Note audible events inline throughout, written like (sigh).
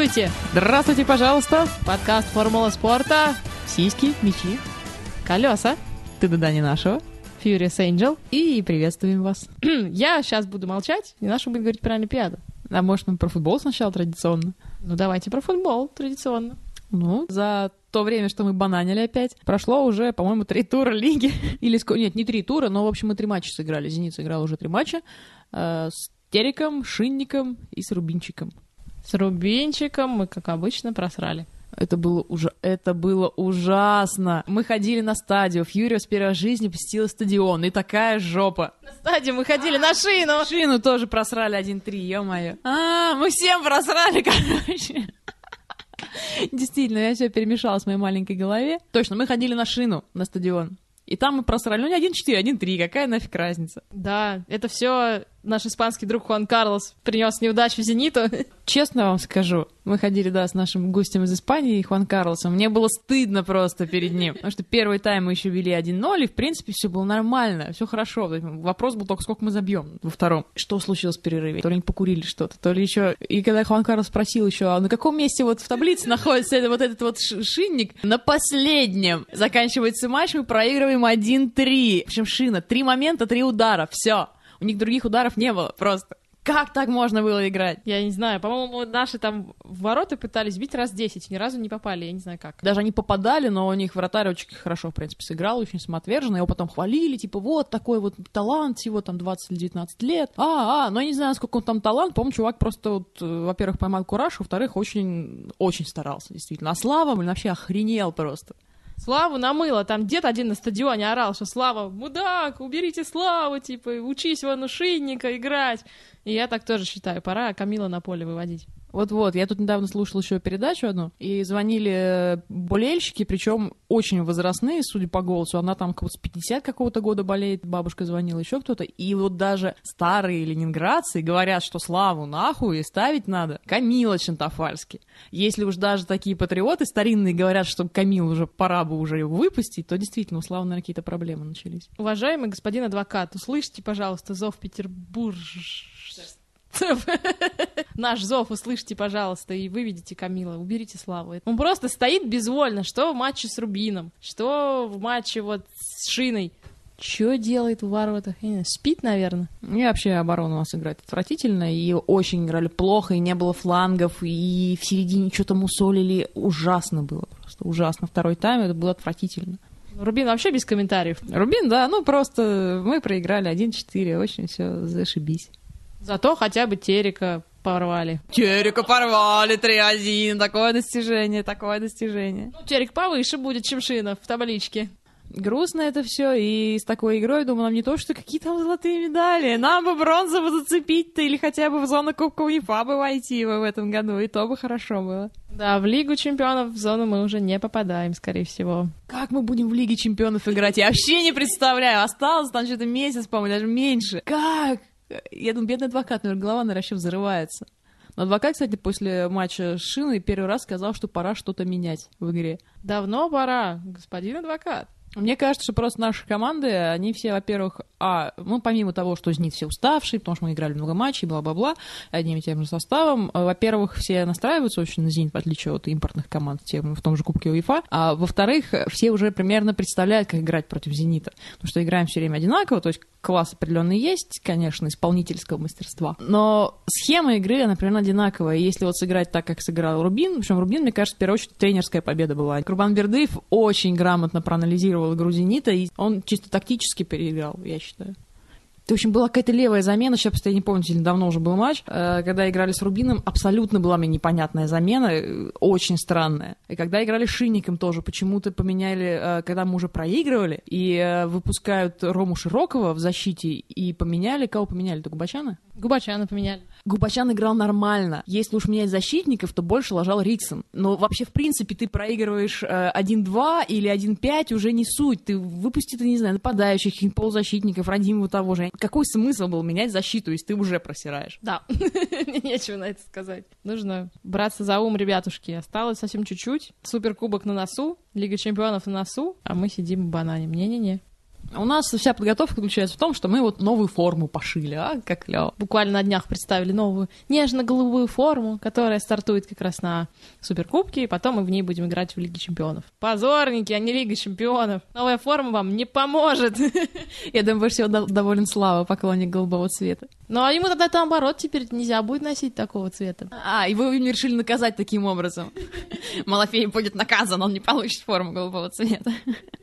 Здравствуйте! Здравствуйте, пожалуйста. Подкаст «Формула спорта». Сиськи, мечи. Колеса. Ты да не нашего. Furious Angel. И приветствуем вас. (clears throat) Я сейчас буду молчать, и наша будет говорить про Олимпиаду. А может, мы про футбол сначала традиционно? Ну, давайте про футбол традиционно. Ну, за то время, что мы бананили опять, прошло уже, по-моему, три тура лиги. (laughs) Или, ско- нет, не три тура, но, в общем, мы три матча сыграли. Зенит сыграл уже три матча. э, с Териком, Шинником и с Рубинчиком. С Рубинчиком мы, как обычно, просрали. Это было, уже, это было ужасно. Мы ходили на стадион. Фьюрио с первой жизни посетила стадион. И такая жопа. На стадию мы ходили на шину. Шину тоже просрали 1-3, ё-моё. А, мы всем просрали, (laughs) короче. Действительно, я все перемешалась в моей маленькой голове. Точно, мы ходили на шину на стадион. И там мы просрали, ну не 1-4, 1-3, какая нафиг разница. Да, это все наш испанский друг Хуан Карлос принес неудачу Зениту. (laughs) Честно вам скажу, мы ходили, да, с нашим гостем из Испании, Хуан Карлосом. Мне было стыдно просто перед ним. Потому что первый тайм мы еще вели 1-0, и, в принципе, все было нормально, все хорошо. Вопрос был только, сколько мы забьем во втором. Что случилось в перерыве? То ли они покурили что-то, то ли еще... И когда Хуан Карлос спросил еще, а на каком месте вот в таблице находится это, вот этот вот шинник? На последнем. Заканчивается матч, мы проигрываем 1-3. В общем, шина. Три момента, три удара. Все. У них других ударов не было просто. Как так можно было играть? Я не знаю, по-моему, наши там в ворота пытались бить раз 10, ни разу не попали, я не знаю как. Даже они попадали, но у них вратарь очень хорошо, в принципе, сыграл, очень самоотверженно. Его потом хвалили, типа, вот такой вот талант, всего там 20 или 19 лет. А, а, но я не знаю, сколько он там талант. По-моему, чувак просто, вот, э, во-первых, поймал кураж, во-вторых, очень, очень старался, действительно. А Слава, блин, вообще охренел просто. Славу намыло, там дед один на стадионе орал, что Слава, мудак, уберите Славу, типа, учись вон у играть. И я так тоже считаю, пора Камила на поле выводить. Вот-вот, я тут недавно слушала еще передачу одну, и звонили э, болельщики, причем очень возрастные, судя по голосу. Она там как с 50 какого-то года болеет, бабушка звонила, еще кто-то. И вот даже старые ленинградцы говорят, что славу нахуй и ставить надо Камила Чантафальски. Если уж даже такие патриоты старинные говорят, что Камил уже пора бы уже его выпустить, то действительно у Славы, наверное, какие-то проблемы начались. Уважаемый господин адвокат, услышьте, пожалуйста, зов Петербург. (laughs) Наш зов услышьте, пожалуйста, и выведите Камила, уберите Славу. Он просто стоит безвольно, что в матче с Рубином, что в матче вот с Шиной. Что делает в воротах? Я не знаю, спит, наверное. И вообще оборона у нас играет отвратительно, и очень играли плохо, и не было флангов, и в середине что-то мусолили. Ужасно было просто, ужасно. Второй тайм это было отвратительно. Рубин вообще без комментариев. Рубин, да, ну просто мы проиграли 1-4, очень все зашибись. Зато хотя бы Терека порвали. Терека порвали 3-1, такое достижение, такое достижение. Ну, Терек повыше будет, чем Шина в табличке. Грустно это все, и с такой игрой, думаю, нам не то, что какие там золотые медали, нам бы бронзову зацепить-то, или хотя бы в зону Кубка УЕФА бы войти в этом году, и то бы хорошо было. Да, в Лигу чемпионов в зону мы уже не попадаем, скорее всего. Как мы будем в Лиге чемпионов играть? Я вообще не представляю. Осталось там что-то месяц, по-моему, даже меньше. Как? Я думаю, бедный адвокат, наверное, голова, вообще взрывается. Но адвокат, кстати, после матча с Шиной первый раз сказал, что пора что-то менять в игре. Давно пора, господин адвокат. Мне кажется, что просто наши команды, они все, во-первых, а, ну, помимо того, что Зенит все уставшие, потому что мы играли много матчей, бла-бла-бла, одним и тем же составом, а, во-первых, все настраиваются очень на Зенит, в отличие от импортных команд тем, в том же Кубке УЕФА, а во-вторых, все уже примерно представляют, как играть против Зенита, потому что играем все время одинаково, то есть класс определенный есть, конечно, исполнительского мастерства, но схема игры, она примерно одинаковая, если вот сыграть так, как сыграл Рубин, причем Рубин, мне кажется, в первую очередь тренерская победа была. Курбан Бердыев очень грамотно проанализировал игру Зенита, и он чисто тактически переиграл, я считаю. В общем, была какая-то левая замена, сейчас я не помню, сильно давно уже был матч, э, когда играли с Рубином, абсолютно была мне непонятная замена, э, очень странная. И когда играли с Шинником тоже, почему-то поменяли, э, когда мы уже проигрывали, и выпускают Рому Широкого в защите, и поменяли, кого поменяли, то Губачана? Губачана поменяли. Губачан играл нормально. Если уж менять защитников, то больше ложал Риксон. Но вообще, в принципе, ты проигрываешь э, 1-2 или 1-5, уже не суть. Ты выпусти, ты, не знаю, нападающих, полузащитников, Радимова того же. Какой смысл был менять защиту, если ты уже просираешь? Да, (laughs) нечего на это сказать. Нужно браться за ум, ребятушки. Осталось совсем чуть-чуть. Суперкубок на носу, Лига чемпионов на носу, а мы сидим и бананим. Не-не-не. У нас вся подготовка заключается в том, что мы вот новую форму пошили, а, как клево. Буквально на днях представили новую нежно-голубую форму, которая стартует как раз на Суперкубке, и потом мы в ней будем играть в Лиге Чемпионов. Позорники, а не Лига Чемпионов. Новая форма вам не поможет. (laughs) Я думаю, больше всего дов- доволен Слава, поклонник голубого цвета. Ну, а ему тогда наоборот теперь нельзя будет носить такого цвета. А, и вы меня решили наказать таким образом. (laughs) Малафей будет наказан, он не получит форму голубого цвета. (laughs)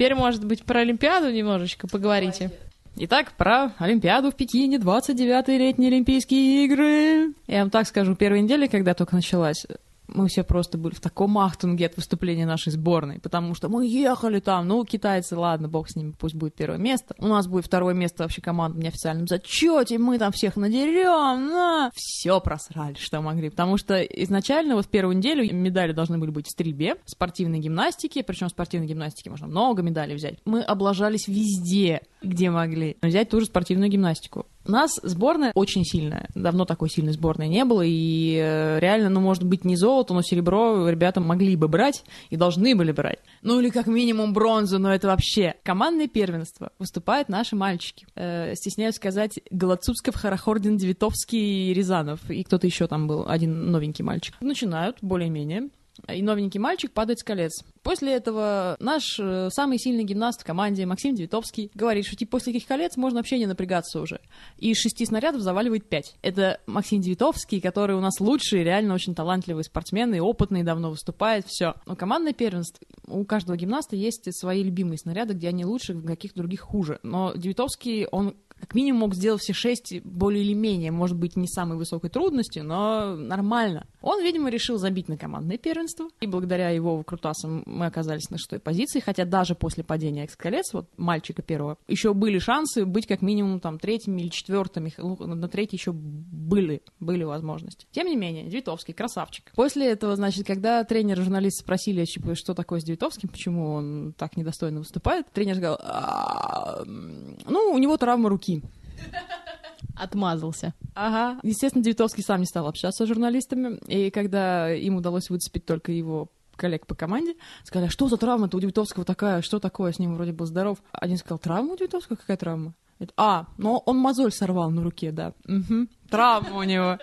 Теперь, может быть, про Олимпиаду немножечко поговорите. Итак, про Олимпиаду в Пекине, 29-е летние Олимпийские игры. Я вам так скажу, первая неделя, когда только началась, мы все просто были в таком ахтунге от выступления нашей сборной, потому что мы ехали там, ну, китайцы, ладно, бог с ними, пусть будет первое место. У нас будет второе место вообще команда в неофициальном зачете, мы там всех надерем, на. Все просрали, что могли, потому что изначально вот в первую неделю медали должны были быть в стрельбе, спортивной гимнастике, причем в спортивной гимнастике можно много медалей взять. Мы облажались везде, где могли. Взять ту же спортивную гимнастику. У нас сборная очень сильная. Давно такой сильной сборной не было, и э, реально, ну, может быть, не золото, но серебро ребята могли бы брать и должны были брать. Ну, или как минимум бронзу, но это вообще. Командное первенство. Выступают наши мальчики. Э, стесняюсь сказать, Голодцупсков, Харахордин, Девитовский, Рязанов. И кто-то еще там был, один новенький мальчик. Начинают, более-менее и новенький мальчик падает с колец. После этого наш э, самый сильный гимнаст в команде Максим Девитовский говорит, что типа после таких колец можно вообще не напрягаться уже. И из шести снарядов заваливает пять. Это Максим Девитовский, который у нас лучший, реально очень талантливый спортсмен и опытный, давно выступает, все. Но командное первенство, у каждого гимнаста есть свои любимые снаряды, где они лучше, в каких других хуже. Но Девитовский, он как минимум мог сделать все шесть более или менее, может быть, не самой высокой трудности, но нормально. Он, видимо, решил забить на командное первенство, и благодаря его выкрутасам мы оказались на шестой позиции, хотя даже после падения экс-колец, вот мальчика первого, еще были шансы быть как минимум там третьими или четвертыми, ну, на третий еще были, были возможности. Тем не менее, Девитовский, красавчик. После этого, значит, когда тренер и журналисты спросили, типа, что такое с Девитовским, почему он так недостойно выступает, тренер сказал, «А, ну, у него травма руки. Отмазался. Ага. Естественно, Девитовский сам не стал общаться с журналистами, и когда им удалось выцепить только его коллег по команде, сказали, а что за травма-то у Девитовского такая, что такое, с ним вроде был здоров. Один сказал, травма у Девитовского? Какая травма? А, но он мозоль сорвал на руке, да. Угу. Травма у него.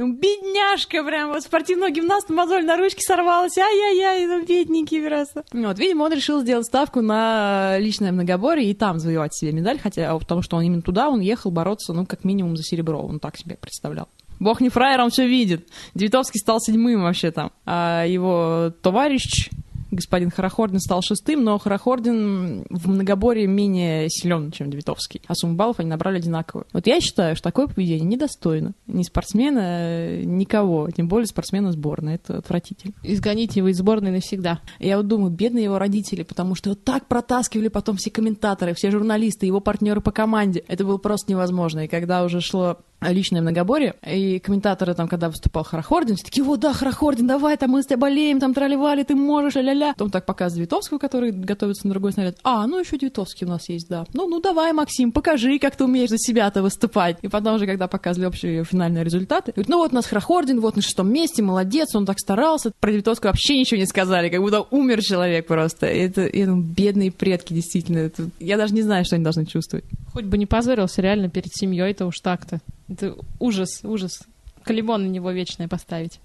Ну, бедняжка прям, вот спортивного гимнаста мозоль на ручке сорвалась, ай-яй-яй, ну, бедненький просто. Вот, видимо, он решил сделать ставку на личное многоборье и там завоевать себе медаль, хотя, потому что он именно туда, он ехал бороться, ну, как минимум за серебро, он так себе представлял. Бог не фраер, он все видит. Девятовский стал седьмым вообще там. А его товарищ, господин Харахордин стал шестым, но Харахордин в многоборье менее силен, чем Девитовский. А сумму баллов они набрали одинаковую. Вот я считаю, что такое поведение недостойно. Ни спортсмена, никого, тем более спортсмена сборной. Это отвратительно. Изгоните его из сборной навсегда. Я вот думаю, бедные его родители, потому что вот так протаскивали потом все комментаторы, все журналисты, его партнеры по команде. Это было просто невозможно. И когда уже шло личное многоборье, и комментаторы там, когда выступал Харахордин, все такие, о, да, Харахордин, давай, там мы с тебя болеем, там тролливали, ты можешь, ля-ля-ля. Потом так показывает Витовского, который готовится на другой снаряд. А, ну еще Витовский у нас есть, да. Ну, ну давай, Максим, покажи, как ты умеешь за себя-то выступать. И потом уже, когда показывали общие финальные результаты, говорит, ну вот у нас Харахордин, вот на шестом месте, молодец, он так старался. Про Витовского вообще ничего не сказали, как будто умер человек просто. Это, это бедные предки, действительно. Это, я даже не знаю, что они должны чувствовать. Хоть бы не позорился реально перед семьей, это уж так-то. Это ужас, ужас. Колебон на него вечное поставить.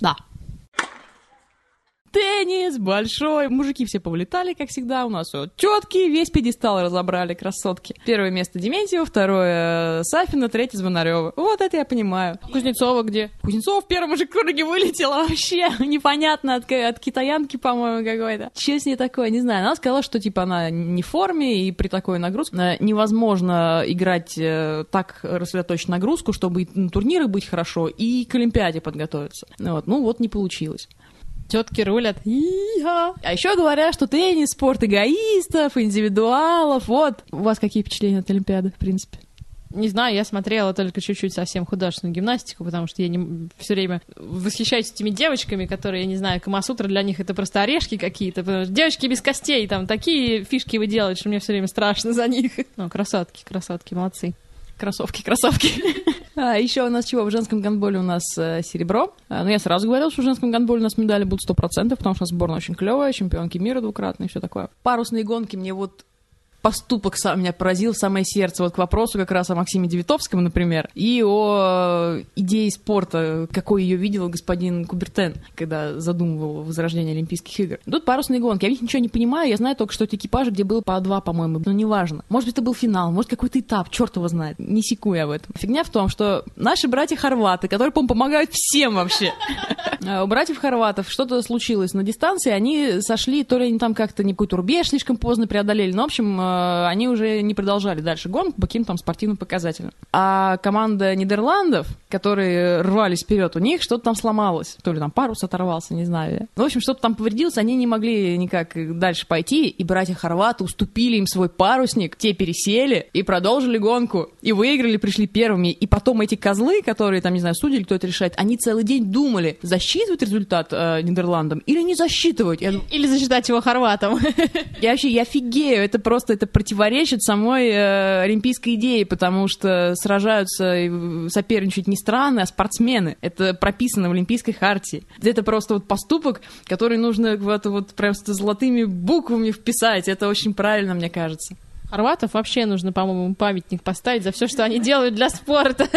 Да. Теннис большой. Мужики все повлетали, как всегда. У нас вот четкий, весь пьедестал разобрали, красотки. Первое место Дементьева, второе Сафина, третье Звонарева. Вот это я понимаю. Кузнецова где? Кузнецов в первом же круге вылетела вообще. (laughs) Непонятно, от, от китаянки, по-моему, какой-то. Че с ней такое, не знаю. Она сказала, что, типа, она не в форме, и при такой нагрузке э, невозможно играть э, так рассредоточить нагрузку, чтобы и на турнирах быть хорошо, и к Олимпиаде подготовиться. Вот. Ну вот не получилось. Тетки рулят. И-ха. А еще говорят, что теннис спорт эгоистов, индивидуалов. Вот. У вас какие впечатления от Олимпиады, в принципе? Не знаю, я смотрела только чуть-чуть совсем художественную гимнастику, потому что я не все время восхищаюсь этими девочками, которые, я не знаю, Камасутра для них это просто орешки какие-то. потому что Девочки без костей, там такие фишки вы делаете, что мне все время страшно за них. Ну, красотки, красотки, молодцы. Кроссовки, кроссовки. А, еще у нас чего? В женском гандболе у нас э, серебро. А, ну, я сразу говорила, что в женском гандболе у нас медали будут 100%, потому что сборная очень клевая, чемпионки мира двукратные все такое. Парусные гонки мне вот поступок сам меня поразил в самое сердце. Вот к вопросу как раз о Максиме Девитовском, например, и о э, идее спорта, какой ее видел господин Кубертен, когда задумывал возрождение Олимпийских игр. Тут парусные гонки. Я в них ничего не понимаю, я знаю только, что это экипажи, где было по два, по-моему, но неважно. Может быть, это был финал, может, какой-то этап, черт его знает. Не секу я в этом. Фигня в том, что наши братья-хорваты, которые, по-моему, помогают всем вообще. (laughs) У братьев хорватов что-то случилось на дистанции, они сошли, то ли они там как-то не какой-то слишком поздно преодолели, но, в общем, э, они уже не продолжали дальше гонку по каким-то там спортивным показателям. А команда Нидерландов, которые рвались вперед, у них что-то там сломалось. То ли там парус оторвался, не знаю. Ну, в общем, что-то там повредилось, они не могли никак дальше пойти, и братья хорваты уступили им свой парусник, те пересели и продолжили гонку. И выиграли, пришли первыми. И потом эти козлы, которые там, не знаю, судили, кто это решает, они целый день думали, засчитывать результат э, Нидерландам или не засчитывать. Я... Или засчитать его хорватам. Я вообще, я офигею, это просто, это противоречит самой э, олимпийской идее, потому что сражаются и соперничают не страны, а спортсмены. Это прописано в Олимпийской хартии. Это просто вот поступок, который нужно вот, вот просто золотыми буквами вписать. Это очень правильно, мне кажется. Хорватов вообще нужно, по-моему, памятник поставить за все, что они делают для спорта.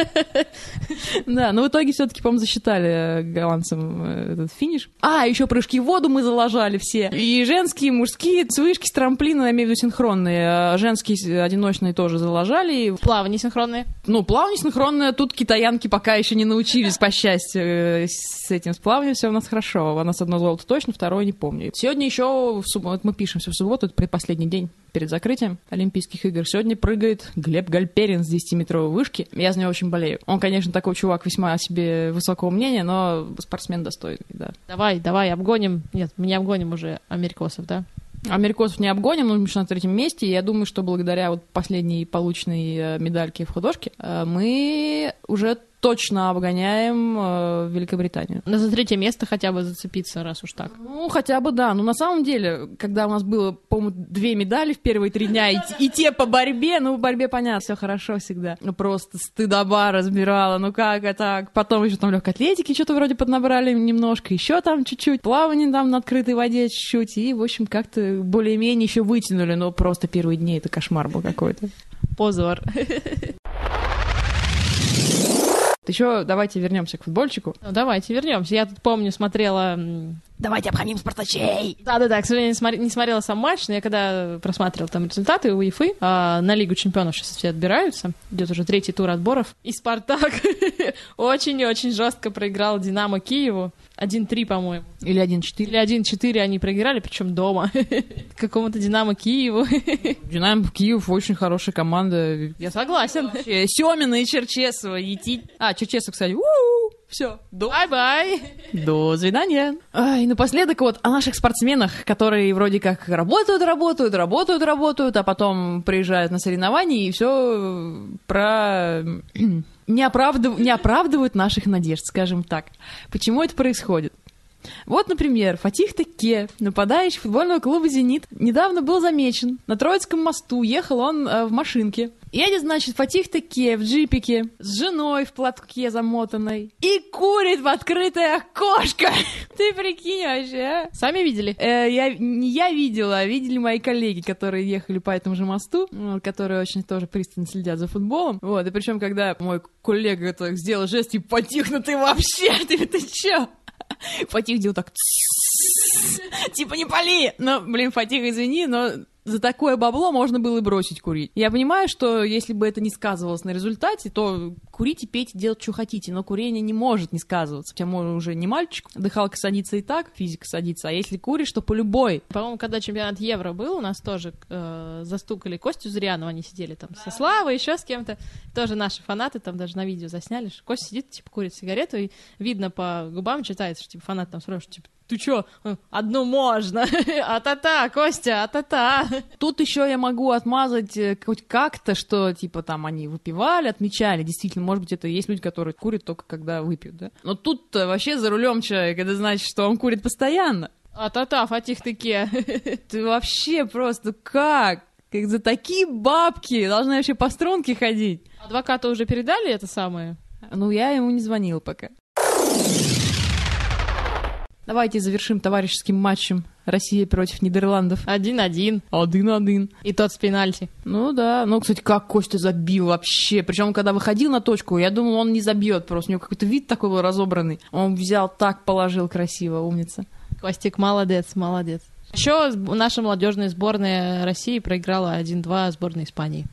Да, но в итоге все-таки, по-моему, засчитали э, голландцам э, этот финиш. А, еще прыжки в воду мы залажали все. И женские, и мужские, с вышки, с трамплина, я имею в виду синхронные. А женские одиночные тоже залажали. Плавание синхронные? Ну, плавание синхронное, тут китаянки пока еще не научились, по счастью, э, с этим. С плаванием все у нас хорошо. У нас одно золото точно, второе не помню. Сегодня еще, в субботу, мы пишемся в субботу, это предпоследний день перед закрытием Олимпийских игр. Сегодня прыгает Глеб Гальперин с 10-метровой вышки. Я за него очень болею. Он, конечно, такой чувак весьма о себе высокого мнения, но спортсмен достойный, да. Давай, давай, обгоним. Нет, мы не обгоним уже америкосов, да? Америкосов не обгоним, но мы на третьем месте. И я думаю, что благодаря вот последней полученной э, медальке в художке э, мы уже точно обгоняем э, Великобританию. Но за третье место хотя бы зацепиться, раз уж так. Ну, хотя бы да. Но на самом деле, когда у нас было, по-моему, две медали в первые три дня, и, и те по борьбе, ну, в борьбе понятно, все хорошо всегда. Ну, просто стыдоба разбирала, ну как это так? Потом еще там легкой атлетики что-то вроде поднабрали немножко, еще там чуть-чуть, плавание там на открытой воде чуть-чуть, и, в общем, как-то более-менее еще вытянули, но просто первые дни это кошмар был какой-то. Позор. Еще давайте вернемся к футбольчику. Ну, давайте вернемся. Я тут помню, смотрела Давайте обхамим спартачей! Да-да-да, к сожалению, не, смотри, не смотрела сам матч, но я когда просматривала там результаты УЕФы, а, на Лигу чемпионов сейчас все отбираются, идет уже третий тур отборов, и Спартак (laughs) очень-очень жестко проиграл Динамо Киеву. 1-3, по-моему. Или 1-4. Или 1-4 они проиграли, причем дома. (laughs) Какому-то Динамо Киеву. (laughs) Динамо Киев очень хорошая команда. Я согласен. Семина и Черчесова. Ети... А, Черчесов, кстати, все. Bye-bye. До свидания. А, и напоследок вот о наших спортсменах, которые вроде как работают, работают, работают, работают, а потом приезжают на соревнования и все про не, оправдыв... не оправдывают наших надежд, скажем так. Почему это происходит? Вот, например, Фатих Таке, нападающий футбольного клуба «Зенит», недавно был замечен. На Троицком мосту ехал он э, в машинке. Едет, значит, Фатих Таке в джипике с женой в платке замотанной и курит в открытое окошко. (laughs) Ты прикинь вообще, а? Сами видели? Э, я, не я видела, а видели мои коллеги, которые ехали по этому же мосту, которые очень тоже пристально следят за футболом. Вот, и причем, когда мой коллега это сделал жест, и Фатих, ну ты вообще, (laughs) ты, ты чё? Фатих делал так... Типа не пали! Но, блин, Фатих, извини, но за такое бабло можно было и бросить курить. Я понимаю, что если бы это не сказывалось на результате, то курите, пейте, делать, что хотите, но курение не может не сказываться. Хотя мы уже не мальчик, дыхалка садится и так, физика садится, а если куришь, то по любой. По-моему, когда чемпионат Евро был, у нас тоже э, застукали Костю Зрянова, они сидели там со Славой, еще с кем-то, тоже наши фанаты там даже на видео засняли, что Костя сидит, типа, курит сигарету, и видно по губам читается, что, типа, фанат там спрашивает, типа, ты чё, одну можно, (laughs) а-та-та, Костя, а-та-та. Тут еще я могу отмазать э, хоть как-то, что, типа, там они выпивали, отмечали, действительно, может быть, это есть люди, которые курят только когда выпьют, да? Но тут вообще за рулем человек, это значит, что он курит постоянно. А-та-та, Фатих Таке. (laughs) Ты вообще просто как? Как за такие бабки должны вообще по струнке ходить. Адвокату уже передали это самое? Ну, я ему не звонил пока. Давайте завершим товарищеским матчем Россия против Нидерландов. Один-один. Один-один. И тот с пенальти. Ну да, ну, кстати, как Костя забил вообще. Причем, когда выходил на точку, я думал, он не забьет просто. У него какой-то вид такой был разобранный. Он взял так, положил красиво, умница. Костик, молодец, молодец. Еще наша молодежная сборная России проиграла 1-2 сборной Испании.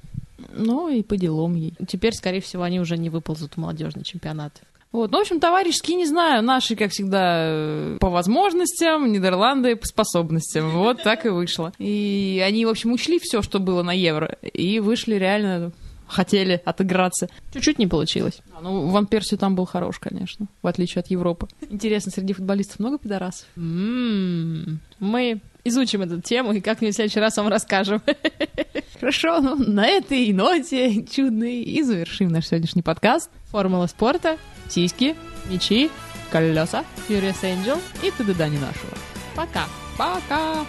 Ну и по делам ей. Теперь, скорее всего, они уже не выползут в молодежный чемпионат. Вот. Ну, в общем, товарищеские, не знаю, наши, как всегда, э, по возможностям, Нидерланды по способностям. Вот так и вышло. И они, в общем, учли все, что было на Евро, и вышли реально хотели отыграться. Чуть-чуть не получилось. А, ну, Ван Перси там был хорош, конечно, в отличие от Европы. Интересно, среди футболистов много пидорасов? М-м-м. Мы изучим эту тему и как-нибудь в следующий раз вам расскажем. (laughs) Хорошо, ну, на этой ноте чудной и завершим наш сегодняшний подкаст. Формула спорта, Сиськи, мячи, колеса Furious Angel. и т.д. не нашего. Пока. Пока!